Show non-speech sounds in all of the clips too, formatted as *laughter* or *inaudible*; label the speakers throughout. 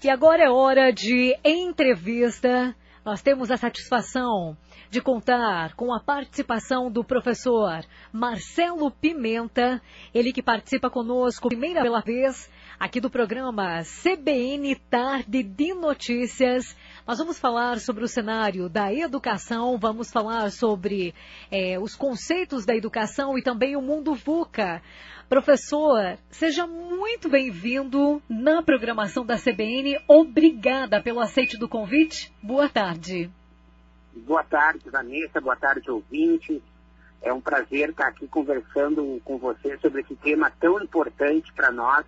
Speaker 1: E agora é hora de entrevista. Nós temos a satisfação de contar com a participação do professor Marcelo Pimenta, ele que participa conosco primeira pela vez aqui do programa CBN Tarde de Notícias. Nós vamos falar sobre o cenário da educação, vamos falar sobre é, os conceitos da educação e também o mundo VUCA. Professor, seja muito bem-vindo na programação da CBN. Obrigada pelo aceite do convite. Boa tarde.
Speaker 2: Boa tarde, Vanessa. Boa tarde, ouvintes. É um prazer estar aqui conversando com você sobre esse tema tão importante para nós,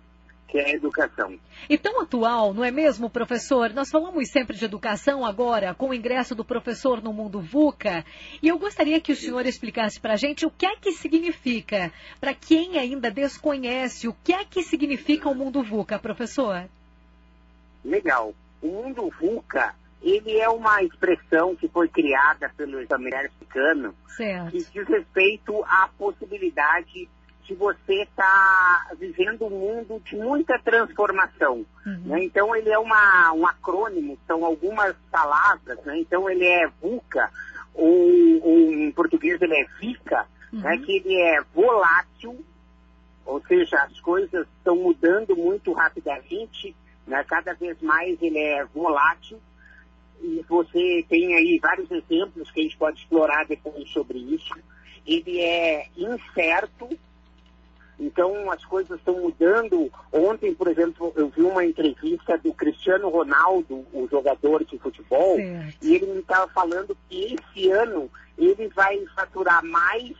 Speaker 2: que é a educação.
Speaker 1: E tão atual, não é mesmo, professor? Nós falamos sempre de educação agora, com o ingresso do professor no mundo VUCA, e eu gostaria que o senhor explicasse para a gente o que é que significa, para quem ainda desconhece, o que é que significa o mundo VUCA, professor?
Speaker 2: Legal. O mundo VUCA, ele é uma expressão que foi criada pelo americano,
Speaker 1: certo. que
Speaker 2: diz respeito à possibilidade que você está vivendo um mundo de muita transformação. Uhum. Né? Então, ele é uma, um acrônimo, são algumas palavras. Né? Então, ele é VUCA, ou, ou, em português ele é VICA, uhum. né? que ele é volátil, ou seja, as coisas estão mudando muito rapidamente, né? cada vez mais ele é volátil. E você tem aí vários exemplos que a gente pode explorar depois sobre isso. Ele é incerto, então as coisas estão mudando. Ontem, por exemplo, eu vi uma entrevista do Cristiano Ronaldo, o jogador de futebol, certo. e ele me estava falando que esse ano ele vai faturar mais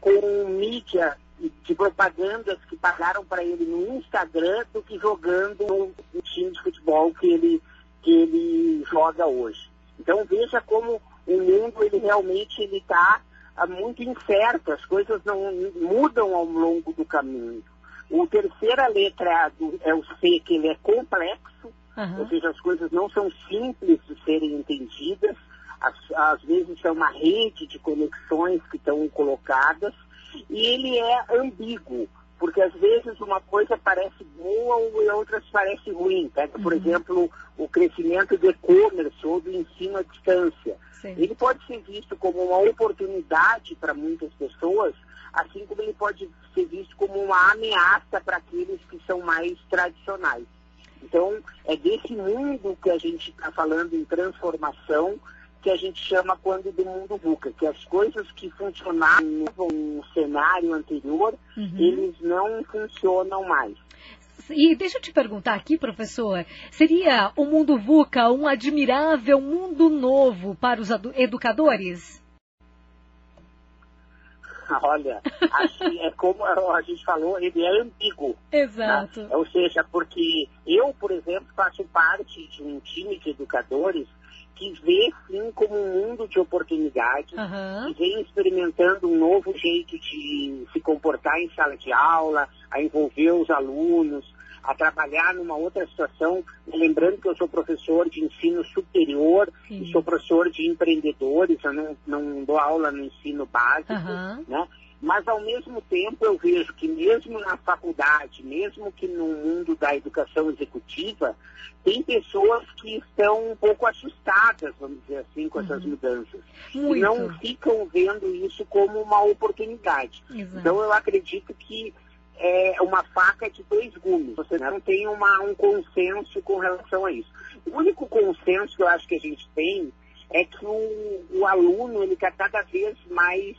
Speaker 2: com mídia de propagandas que pagaram para ele no Instagram do que jogando no time de futebol que ele, que ele joga hoje. Então veja como o mundo ele realmente ele está muito incerto, as coisas não mudam ao longo do caminho. O terceira letra do, é o C, que ele é complexo, uhum. ou seja, as coisas não são simples de serem entendidas, às, às vezes é uma rede de conexões que estão colocadas, e ele é ambíguo, porque às vezes uma coisa parece boa e outras parece ruim. Pega, por uhum. exemplo, o crescimento do e-commerce ou do ensino à distância. Sim. Ele pode ser visto como uma oportunidade para muitas pessoas, assim como ele pode ser visto como uma ameaça para aqueles que são mais tradicionais. Então, é desse mundo que a gente está falando em transformação, que a gente chama quando do mundo VUCA, que as coisas que funcionavam no cenário anterior, uhum. eles não funcionam mais.
Speaker 1: E deixa eu te perguntar aqui, professor, seria o mundo VUCA um admirável mundo novo para os educadores? *laughs*
Speaker 2: Olha, assim, é como a gente falou, ele é ambíguo.
Speaker 1: Né? Exato.
Speaker 2: Né? Ou seja, porque eu, por exemplo, faço parte de um time de educadores que vê sim como um mundo de oportunidades, uhum. que vem experimentando um novo jeito de se comportar em sala de aula, a envolver os alunos, a trabalhar numa outra situação. Lembrando que eu sou professor de ensino superior sim. e sou professor de empreendedores, eu não, não dou aula no ensino básico, uhum. né? Mas, ao mesmo tempo, eu vejo que mesmo na faculdade, mesmo que no mundo da educação executiva, tem pessoas que estão um pouco assustadas, vamos dizer assim, com uhum. essas mudanças. Muito. E não ficam vendo isso como uma oportunidade. Exato. Então, eu acredito que é uma faca de dois gumes. Você não tem uma, um consenso com relação a isso. O único consenso que eu acho que a gente tem é que o, o aluno ele está cada vez mais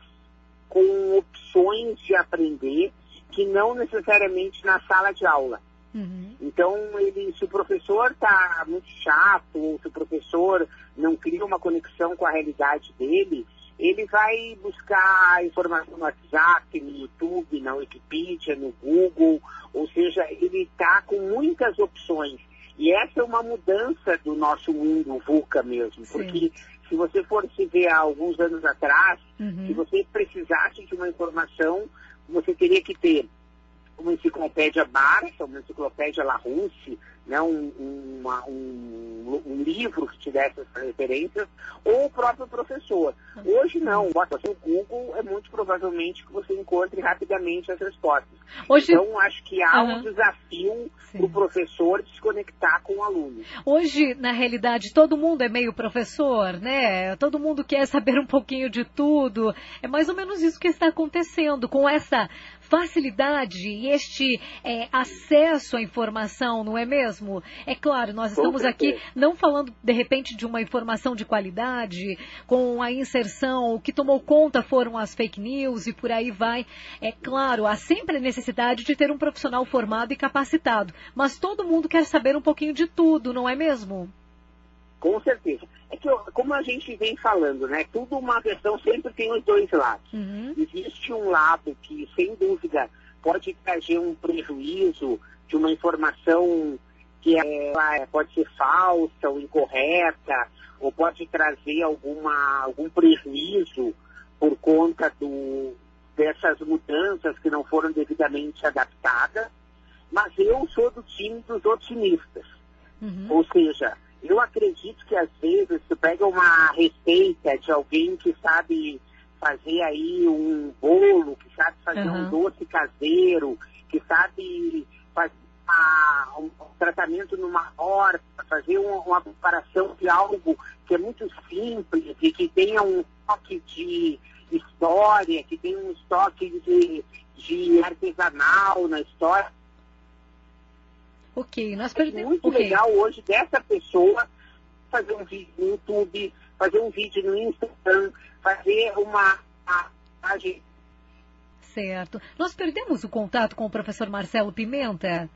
Speaker 2: com opções de aprender que não necessariamente na sala de aula. Uhum. Então, ele, se o professor está muito chato, ou se o professor não cria uma conexão com a realidade dele, ele vai buscar informação no WhatsApp, no YouTube, na Wikipedia, no Google, ou seja, ele está com muitas opções. E essa é uma mudança do nosso mundo VUCA mesmo, Sim. porque se você for se ver há alguns anos atrás, uhum. se você precisasse de uma informação, você teria que ter uma enciclopédia Barça, uma enciclopédia Larousse, né, um, uma, um, um, livro que tivesse essas referências, ou o próprio professor. Hoje não, bota no Google, é muito provavelmente que você encontre rapidamente as respostas. Hoje... Então, acho que há uhum. um desafio para o professor de se conectar com o aluno.
Speaker 1: Hoje, na realidade, todo mundo é meio professor, né? Todo mundo quer saber um pouquinho de tudo. É mais ou menos isso que está acontecendo com essa facilidade e este é, acesso à informação, não é mesmo? É claro, nós estamos aqui não falando de repente de uma informação de qualidade, com a inserção, o que tomou conta foram as fake news e por aí vai. É claro, há sempre a necessidade de ter um profissional formado e capacitado, mas todo mundo quer saber um pouquinho de tudo, não é mesmo?
Speaker 2: Com certeza. É que, como a gente vem falando, né? Tudo uma versão sempre tem os dois lados. Uhum. Existe um lado que, sem dúvida, pode trazer um prejuízo de uma informação que é, pode ser falsa ou incorreta, ou pode trazer alguma, algum prejuízo por conta do, dessas mudanças que não foram devidamente adaptadas. Mas eu sou do time dos otimistas. Uhum. Ou seja, eu acredito que às vezes tu pega uma receita de alguém que sabe fazer aí um bolo, que sabe fazer uhum. um doce caseiro, que sabe fazer uma, um tratamento numa horta, fazer uma, uma preparação de algo que é muito simples e que tenha um toque de história, que tenha um toque de, de artesanal na história
Speaker 1: Ok, nós perdemos.
Speaker 2: É muito okay. legal hoje dessa pessoa fazer um vídeo no YouTube, fazer um vídeo no Instagram, fazer uma página.
Speaker 1: Certo. Nós perdemos o contato com o professor Marcelo Pimenta.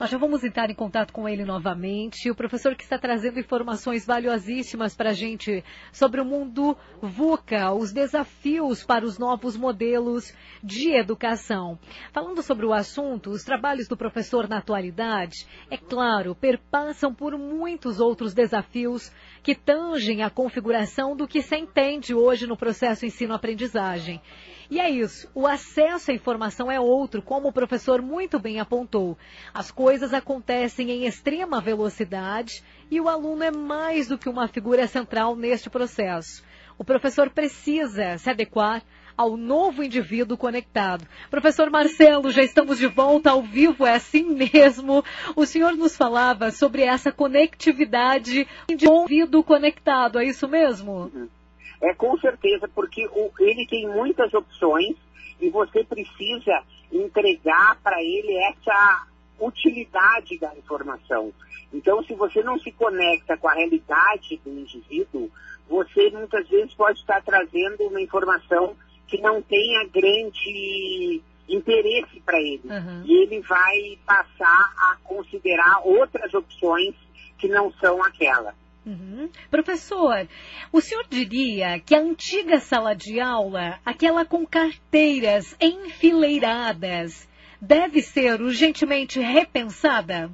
Speaker 1: Nós já vamos entrar em contato com ele novamente. O professor que está trazendo informações valiosíssimas para a gente sobre o mundo VUCA, os desafios para os novos modelos de educação. Falando sobre o assunto, os trabalhos do professor na atualidade, é claro, perpassam por muitos outros desafios que tangem a configuração do que se entende hoje no processo ensino-aprendizagem. E é isso. O acesso à informação é outro, como o professor muito bem apontou. As coisas acontecem em extrema velocidade e o aluno é mais do que uma figura central neste processo. O professor precisa se adequar ao novo indivíduo conectado. Professor Marcelo, já estamos de volta ao vivo, é assim mesmo. O senhor nos falava sobre essa conectividade de um indivíduo conectado, é isso mesmo?
Speaker 2: É com certeza, porque o, ele tem muitas opções e você precisa entregar para ele essa utilidade da informação. Então, se você não se conecta com a realidade do indivíduo, você muitas vezes pode estar trazendo uma informação que não tenha grande interesse para ele. Uhum. E ele vai passar a considerar outras opções que não são aquela.
Speaker 1: Uhum. Professor, o senhor diria que a antiga sala de aula, aquela com carteiras enfileiradas, deve ser urgentemente repensada?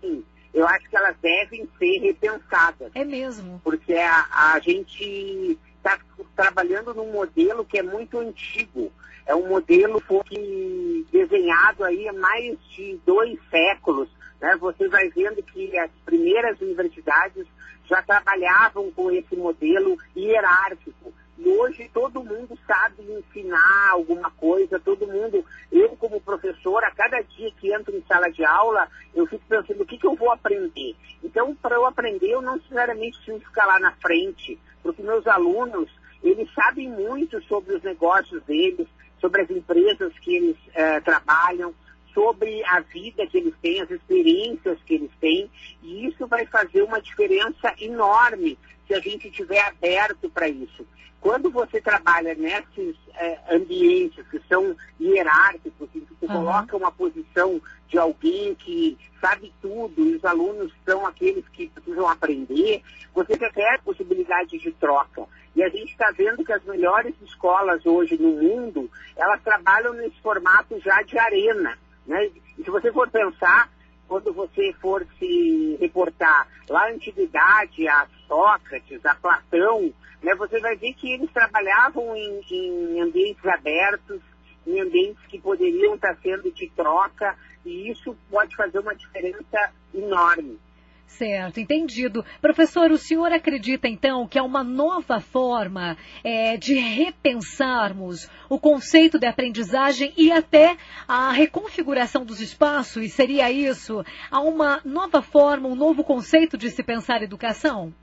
Speaker 2: Sim, eu acho que elas devem ser repensadas.
Speaker 1: É mesmo.
Speaker 2: Porque a, a gente está trabalhando num modelo que é muito antigo. É um modelo que foi desenhado aí há mais de dois séculos né? Você vai vendo que as primeiras universidades já trabalhavam com esse modelo hierárquico. E hoje todo mundo sabe ensinar alguma coisa, todo mundo, eu como professor, a cada dia que entro em sala de aula, eu fico pensando o que, que eu vou aprender. Então, para eu aprender, eu não necessariamente preciso ficar lá na frente, porque meus alunos, eles sabem muito sobre os negócios deles, sobre as empresas que eles eh, trabalham, sobre a vida que eles têm, as experiências que eles têm, e isso vai fazer uma diferença enorme se a gente estiver aberto para isso. Quando você trabalha nesses é, ambientes que são hierárquicos, em que você uhum. coloca uma posição de alguém que sabe tudo e os alunos são aqueles que precisam aprender, você quer a possibilidade de troca. E a gente está vendo que as melhores escolas hoje no mundo, elas trabalham nesse formato já de arena. Né? E se você for pensar, quando você for se reportar lá à antiguidade, a Sócrates, a Platão, né, você vai ver que eles trabalhavam em, em ambientes abertos, em ambientes que poderiam estar sendo de troca, e isso pode fazer uma diferença enorme.
Speaker 1: Certo, entendido. Professor, o senhor acredita então que é uma nova forma é, de repensarmos o conceito de aprendizagem e até a reconfiguração dos espaços? Seria isso? Há uma nova forma, um novo conceito de se pensar educação?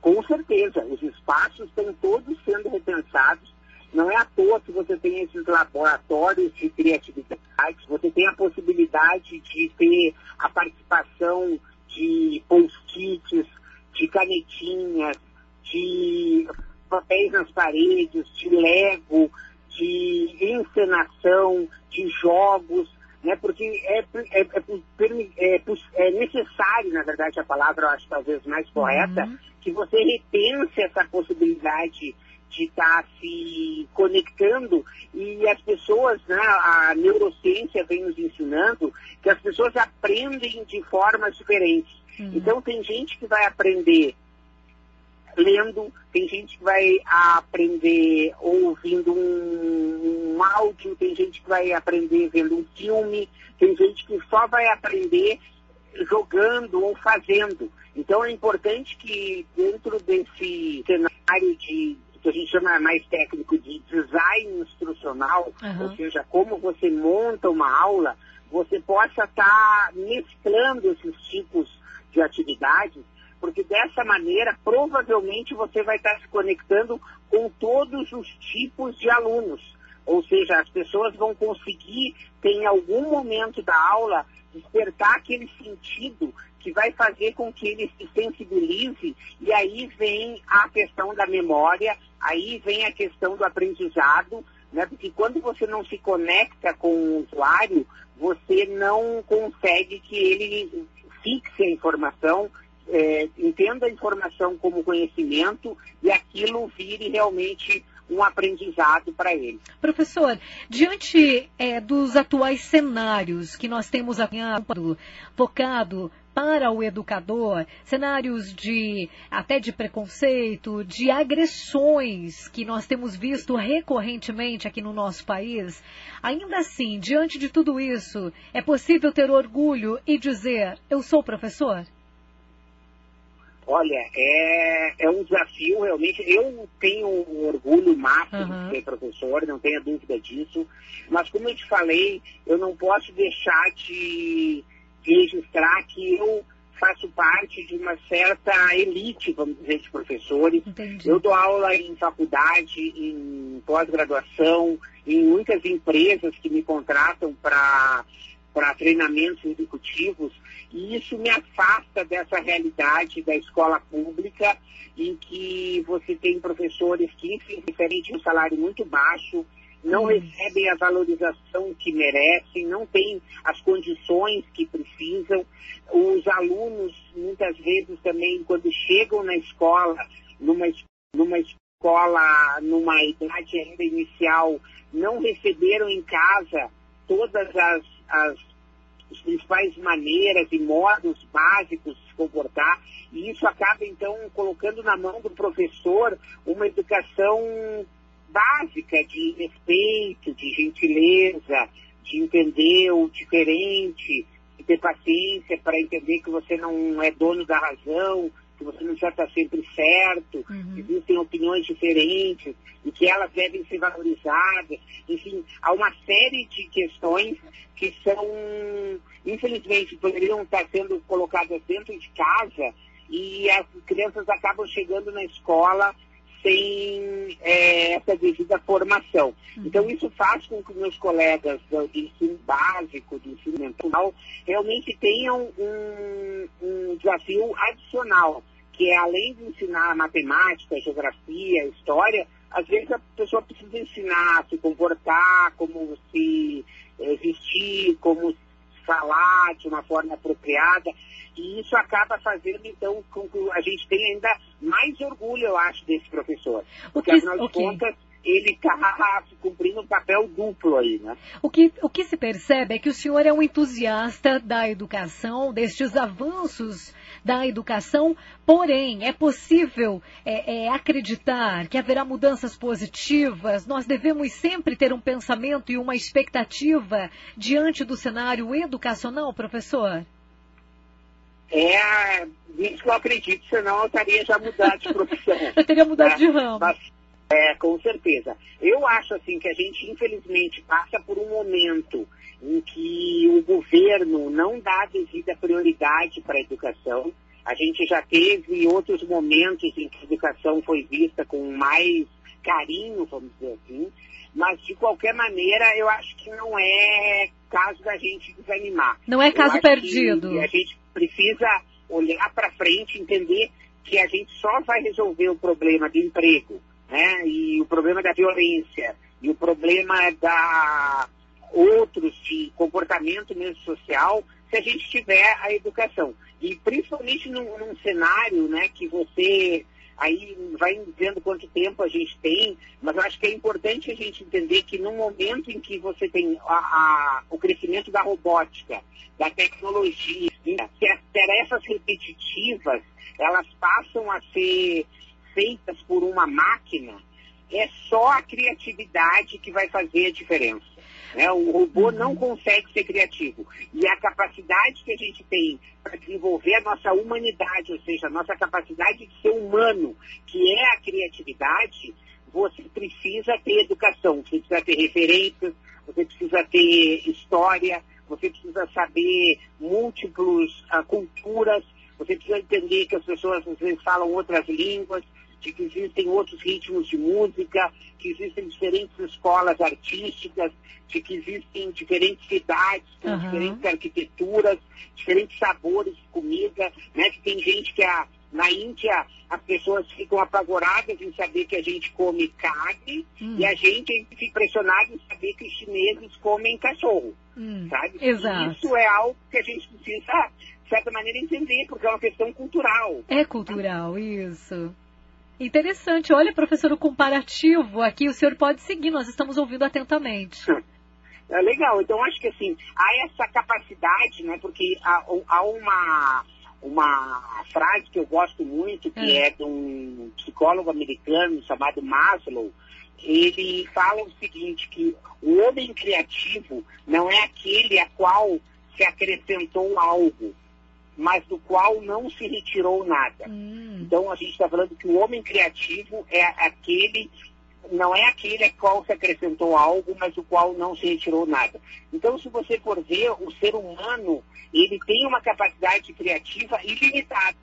Speaker 2: Com certeza, os espaços estão todos sendo repensados. Não é à toa que você tem esses laboratórios de criatividade, você tem a possibilidade de ter a participação de post-its, de canetinhas, de papéis nas paredes, de Lego, de encenação, de jogos, né? porque é, é, é, é, necessário, na verdade, a palavra eu acho talvez mais correta, uhum. que você repense essa possibilidade de estar tá se conectando e as pessoas, né, a neurociência vem nos ensinando que as pessoas aprendem de formas diferentes. Uhum. Então tem gente que vai aprender lendo, tem gente que vai aprender ouvindo um, um áudio, tem gente que vai aprender vendo um filme, tem gente que só vai aprender jogando ou fazendo. Então é importante que dentro desse cenário de que a gente chama mais técnico de design instrucional, uhum. ou seja, como você monta uma aula, você possa estar tá mesclando esses tipos de atividades, porque dessa maneira provavelmente você vai estar tá se conectando com todos os tipos de alunos. Ou seja, as pessoas vão conseguir, ter, em algum momento da aula, despertar aquele sentido que vai fazer com que ele se sensibilize, e aí vem a questão da memória, aí vem a questão do aprendizado, né? porque quando você não se conecta com o usuário, você não consegue que ele fixe a informação, é, entenda a informação como conhecimento e aquilo vire realmente um aprendizado para ele.
Speaker 1: Professor, diante é, dos atuais cenários que nós temos tocado para o educador, cenários de até de preconceito, de agressões que nós temos visto recorrentemente aqui no nosso país, ainda assim, diante de tudo isso, é possível ter orgulho e dizer: eu sou professor?
Speaker 2: Olha, é, é um desafio realmente. Eu tenho um orgulho máximo uhum. de ser professor, não tenha dúvida disso. Mas como eu te falei, eu não posso deixar de, registrar que eu faço parte de uma certa elite, vamos dizer, de professores. Entendi. Eu dou aula em faculdade, em pós-graduação, em muitas empresas que me contratam para para treinamentos executivos, e isso me afasta dessa realidade da escola pública, em que você tem professores que, infelizmente, um salário muito baixo, não hum. recebem a valorização que merecem, não têm as condições que precisam. Os alunos, muitas vezes também, quando chegam na escola, numa, numa escola, numa idade ainda inicial, não receberam em casa todas as, as, as principais maneiras e modos básicos de se comportar, e isso acaba então colocando na mão do professor uma educação básica de respeito, de gentileza, de entender o diferente, de ter paciência para entender que você não é dono da razão, que você não já está sempre certo, uhum. que existem opiniões diferentes e que elas devem ser valorizadas. Enfim, há uma série de questões que são, infelizmente, poderiam estar sendo colocadas dentro de casa e as crianças acabam chegando na escola sem é, essa devida formação. Uhum. Então, isso faz com que meus colegas do, ensino básico, do ensino mental, realmente tenham um, um desafio adicional, que é além de ensinar matemática, geografia, história, às vezes a pessoa precisa ensinar a se comportar, como se é, vestir, como falar de uma forma apropriada. E isso acaba fazendo, então, com que a gente tenha ainda mais orgulho, eu acho, desse professor. Porque, afinal de okay. contas, ele está cumprindo um papel duplo aí, né?
Speaker 1: O que, o que se percebe é que o senhor é um entusiasta da educação, destes avanços da educação, porém, é possível é, é, acreditar que haverá mudanças positivas? Nós devemos sempre ter um pensamento e uma expectativa diante do cenário educacional, professor?
Speaker 2: É isso que eu acredito, senão eu estaria já mudado de profissão. *laughs*
Speaker 1: eu teria mudado de ramo. Mas,
Speaker 2: é, com certeza. Eu acho assim que a gente, infelizmente, passa por um momento em que o governo não dá devida prioridade para a educação. A gente já teve outros momentos em que a educação foi vista com mais carinho, vamos dizer assim, mas de qualquer maneira eu acho que não é caso da gente desanimar.
Speaker 1: Não é caso perdido.
Speaker 2: a gente precisa olhar para frente, entender que a gente só vai resolver o problema do emprego, né? E o problema da violência, e o problema da outros de comportamento mesmo social, se a gente tiver a educação. E principalmente num, num cenário né, que você aí vai dizendo quanto tempo a gente tem, mas eu acho que é importante a gente entender que no momento em que você tem a, a, o crescimento da robótica, da tecnologia, que as tarefas repetitivas, elas passam a ser feitas por uma máquina, é só a criatividade que vai fazer a diferença. Né? O robô uhum. não consegue ser criativo. E a capacidade que a gente tem para desenvolver a nossa humanidade, ou seja, a nossa capacidade de ser humano, que é a criatividade, você precisa ter educação, você precisa ter referências, você precisa ter história, você precisa saber múltiplas uh, culturas, você precisa entender que as pessoas às vezes falam outras línguas, de que existem outros ritmos de música, que existem diferentes escolas artísticas, de que existem diferentes cidades com uhum. diferentes arquiteturas, diferentes sabores de comida, né? Que tem gente que a, na Índia as pessoas ficam apavoradas em saber que a gente come carne hum. e a gente fica impressionado em saber que os chineses comem cachorro, hum. sabe?
Speaker 1: Exato.
Speaker 2: Isso é algo que a gente precisa, certa maneira, entender, porque é uma questão cultural.
Speaker 1: É cultural, isso. Interessante. Olha, professor, o comparativo aqui, o senhor pode seguir, nós estamos ouvindo atentamente. *laughs*
Speaker 2: É legal. Então, acho que assim, há essa capacidade, né? Porque há, há uma, uma frase que eu gosto muito, que é. é de um psicólogo americano chamado Maslow. Ele fala o seguinte, que o homem criativo não é aquele a qual se acrescentou algo, mas do qual não se retirou nada. Hum. Então a gente está falando que o homem criativo é aquele, não é aquele a qual se acrescentou algo, mas do qual não se retirou nada. Então se você for ver, o ser humano, ele tem uma capacidade criativa ilimitada.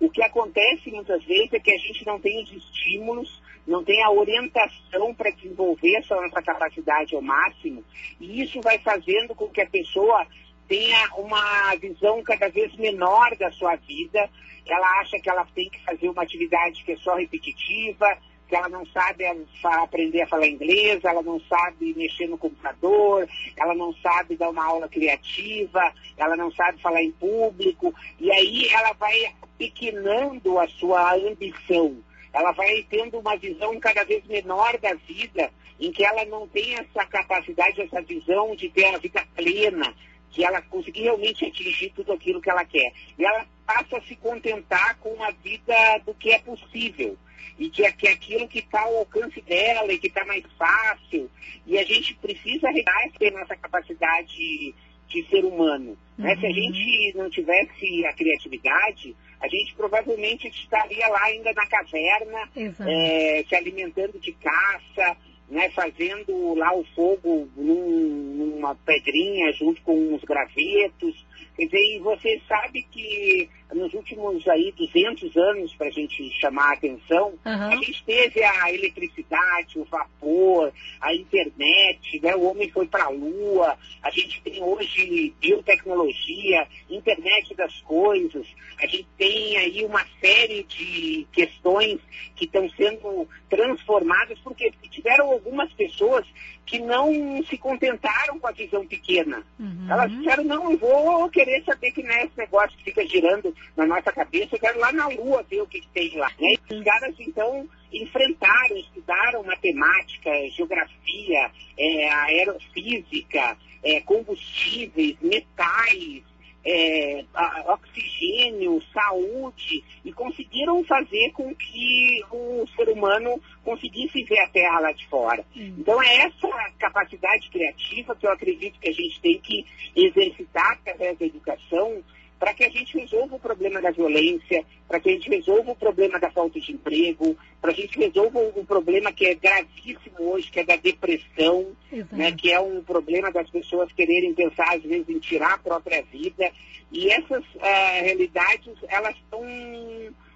Speaker 2: O que acontece muitas vezes é que a gente não tem os estímulos, não tem a orientação para desenvolver essa nossa capacidade ao máximo, e isso vai fazendo com que a pessoa tenha uma visão cada vez menor da sua vida. Ela acha que ela tem que fazer uma atividade que é só repetitiva, que ela não sabe aprender a falar inglês, ela não sabe mexer no computador, ela não sabe dar uma aula criativa, ela não sabe falar em público, e aí ela vai pequenando a sua ambição. Ela vai tendo uma visão cada vez menor da vida, em que ela não tem essa capacidade, essa visão de ter a vida plena, que ela conseguir realmente atingir tudo aquilo que ela quer. E ela passa a se contentar com a vida do que é possível. E que é, que é aquilo que está ao alcance dela e que está mais fácil. E a gente precisa regar nossa capacidade de ser humano. Uhum. Né? Se a uhum. gente não tivesse a criatividade, a gente provavelmente estaria lá ainda na caverna, é, se alimentando de caça, né, fazendo lá o fogo num, numa pedrinha junto com os gravetos. Quer dizer, e você sabe que nos últimos aí 200 anos, para a gente chamar a atenção, uhum. a gente teve a eletricidade, o vapor, a internet, né? o homem foi para a lua, a gente tem hoje biotecnologia, internet das coisas, a gente tem aí uma série de questões que estão sendo transformadas, porque tiveram algumas pessoas que não se contentaram com a visão pequena. Uhum. Elas disseram, não, eu vou querer saber que não é esse negócio que fica girando na nossa cabeça, eu quero lá na Lua ver o que, que tem lá. Né? E os caras, então, enfrentaram, estudaram matemática, geografia, é, aerofísica, é, combustíveis, metais, é, oxigênio, saúde, e conseguiram fazer com que o ser humano conseguisse ver a Terra lá de fora. Hum. Então é essa capacidade criativa que eu acredito que a gente tem que exercitar através da educação para que a gente resolva o problema da violência, para que a gente resolva o problema da falta de emprego, para a gente resolva um problema que é gravíssimo hoje, que é da depressão, né, que é um problema das pessoas quererem pensar, às vezes, em tirar a própria vida. E essas uh, realidades, elas estão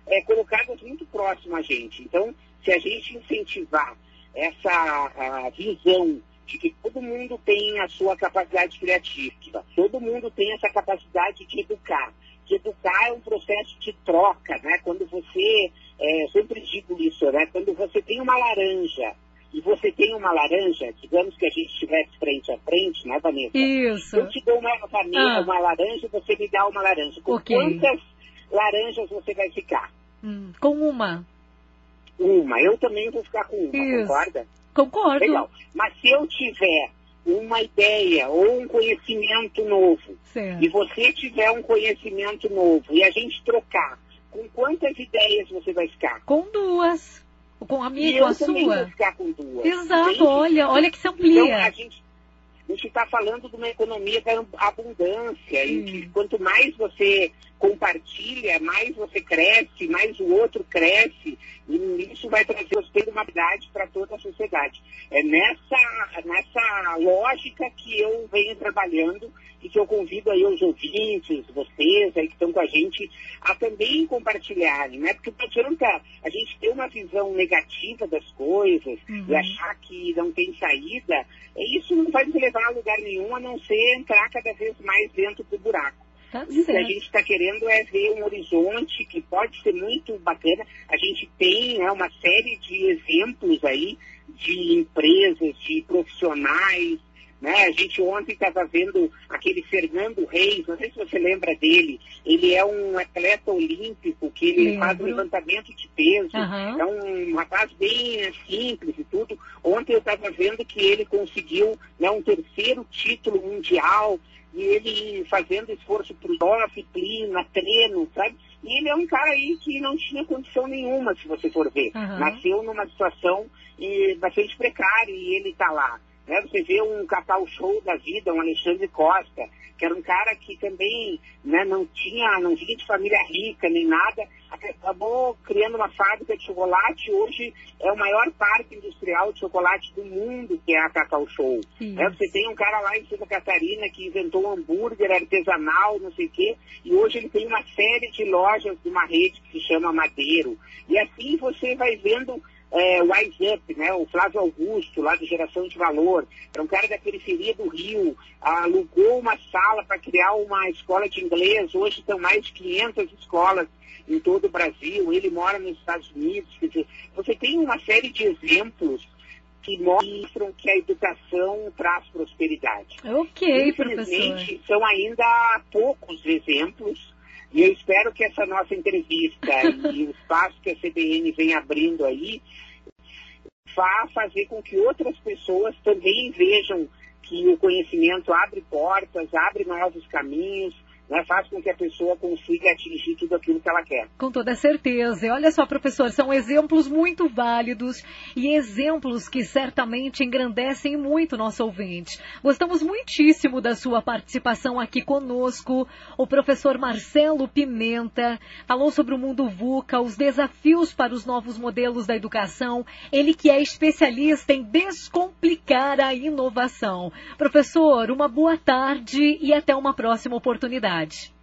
Speaker 2: é, colocadas muito próximas a gente. Então, se a gente incentivar essa visão de que todo mundo tem a sua capacidade criativa, todo mundo tem essa capacidade de educar. Que educar é um processo de troca, né? Quando você, é, eu sempre digo isso, né? Quando você tem uma laranja e você tem uma laranja, digamos que a gente estivesse frente a frente, né, Vanessa?
Speaker 1: Isso.
Speaker 2: Eu te dou uma, ah. uma laranja, você me dá uma laranja. Com okay. quantas laranjas você vai ficar?
Speaker 1: Hum, com uma.
Speaker 2: Uma. Eu também vou ficar com uma, Isso. concorda?
Speaker 1: Concordo.
Speaker 2: Legal. Mas se eu tiver uma ideia ou um conhecimento novo, certo. e você tiver um conhecimento novo, e a gente trocar, com quantas ideias você vai ficar?
Speaker 1: Com duas. Com a minha e com a sua.
Speaker 2: Vou ficar com duas.
Speaker 1: Exato, gente, olha, olha que se amplia.
Speaker 2: Então, a gente, a gente está falando de uma economia da abundância, hum. em que quanto mais você compartilha, mais você cresce, mais o outro cresce, e isso vai trazer prosperidade para toda a sociedade. É nessa, nessa lógica que eu venho trabalhando e que eu convido aí os ouvintes, vocês aí que estão com a gente, a também compartilharem, né? Porque não adianta a gente ter uma visão negativa das coisas uhum. e achar que não tem saída, isso não vai nos levar a lugar nenhum, a não ser entrar cada vez mais dentro do buraco. Tá o que a gente está querendo é ver um horizonte que pode ser muito bacana. A gente tem né, uma série de exemplos aí de empresas, de profissionais. Né? A gente ontem estava vendo aquele Fernando Reis, não sei se você lembra dele. Ele é um atleta olímpico que ele Lembro. faz levantamento de peso. Uhum. É um rapaz bem simples e tudo. Ontem eu estava vendo que ele conseguiu né, um terceiro título mundial e ele fazendo esforço por disciplina, treino, sabe? E ele é um cara aí que não tinha condição nenhuma, se você for ver. Uhum. Nasceu numa situação e, bastante precária e ele está lá. Né? Você vê um Catal Show da vida, um Alexandre Costa, que era um cara que também né, não tinha, não vinha de família rica nem nada, acabou criando uma fábrica de chocolate, hoje é o maior parque industrial de chocolate do mundo, que é a Cacau Show. É, você tem um cara lá em Santa Catarina que inventou um hambúrguer artesanal, não sei o quê, e hoje ele tem uma série de lojas de uma rede que se chama Madeiro. E assim você vai vendo é, Wise Up, né, o Flávio Augusto, lá de Geração de Valor, era um cara da periferia do Rio, alugou uma sala para criar uma escola de inglês, hoje estão mais de 500 escolas em todo o Brasil, ele mora nos Estados Unidos, quer dizer, você tem uma série de exemplos que mostram que a educação traz prosperidade.
Speaker 1: Ok,
Speaker 2: Infelizmente, professor. são ainda poucos exemplos, e eu espero que essa nossa entrevista *laughs* e o espaço que a CBN vem abrindo aí vá fazer com que outras pessoas também vejam que o conhecimento abre portas, abre novos caminhos, né, faz com que a pessoa consiga atingir tudo aquilo que ela quer.
Speaker 1: Com toda certeza. E olha só, professor, são exemplos muito válidos e exemplos que certamente engrandecem muito nosso ouvinte. Gostamos muitíssimo da sua participação aqui conosco. O professor Marcelo Pimenta falou sobre o mundo VUCA, os desafios para os novos modelos da educação. Ele que é especialista em descomplicar a inovação. Professor, uma boa tarde e até uma próxima oportunidade tarde.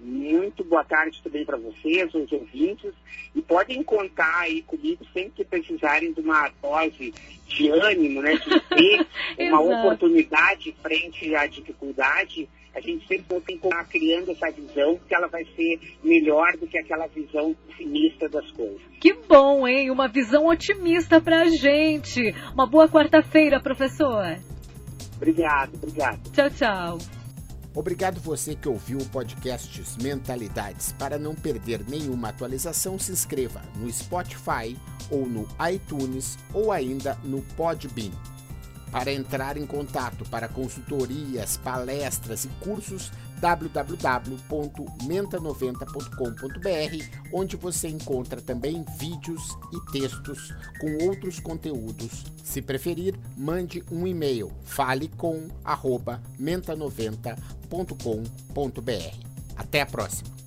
Speaker 2: Muito boa tarde também para vocês, os ouvintes. E podem contar aí comigo sempre que precisarem de uma dose de ânimo, né? De *laughs* ter uma oportunidade frente à dificuldade. A gente sempre tem que estar criando essa visão, que ela vai ser melhor do que aquela visão pessimista das coisas.
Speaker 1: Que bom, hein? Uma visão otimista para a gente. Uma boa quarta-feira, professor.
Speaker 2: Obrigado, obrigado.
Speaker 1: Tchau, tchau.
Speaker 3: Obrigado você que ouviu o podcast Mentalidades. Para não perder nenhuma atualização, se inscreva no Spotify ou no iTunes ou ainda no Podbean. Para entrar em contato para consultorias, palestras e cursos, www.menta90.com.br, onde você encontra também vídeos e textos com outros conteúdos. Se preferir, mande um e-mail fale com menta90.com.br. Até a próxima!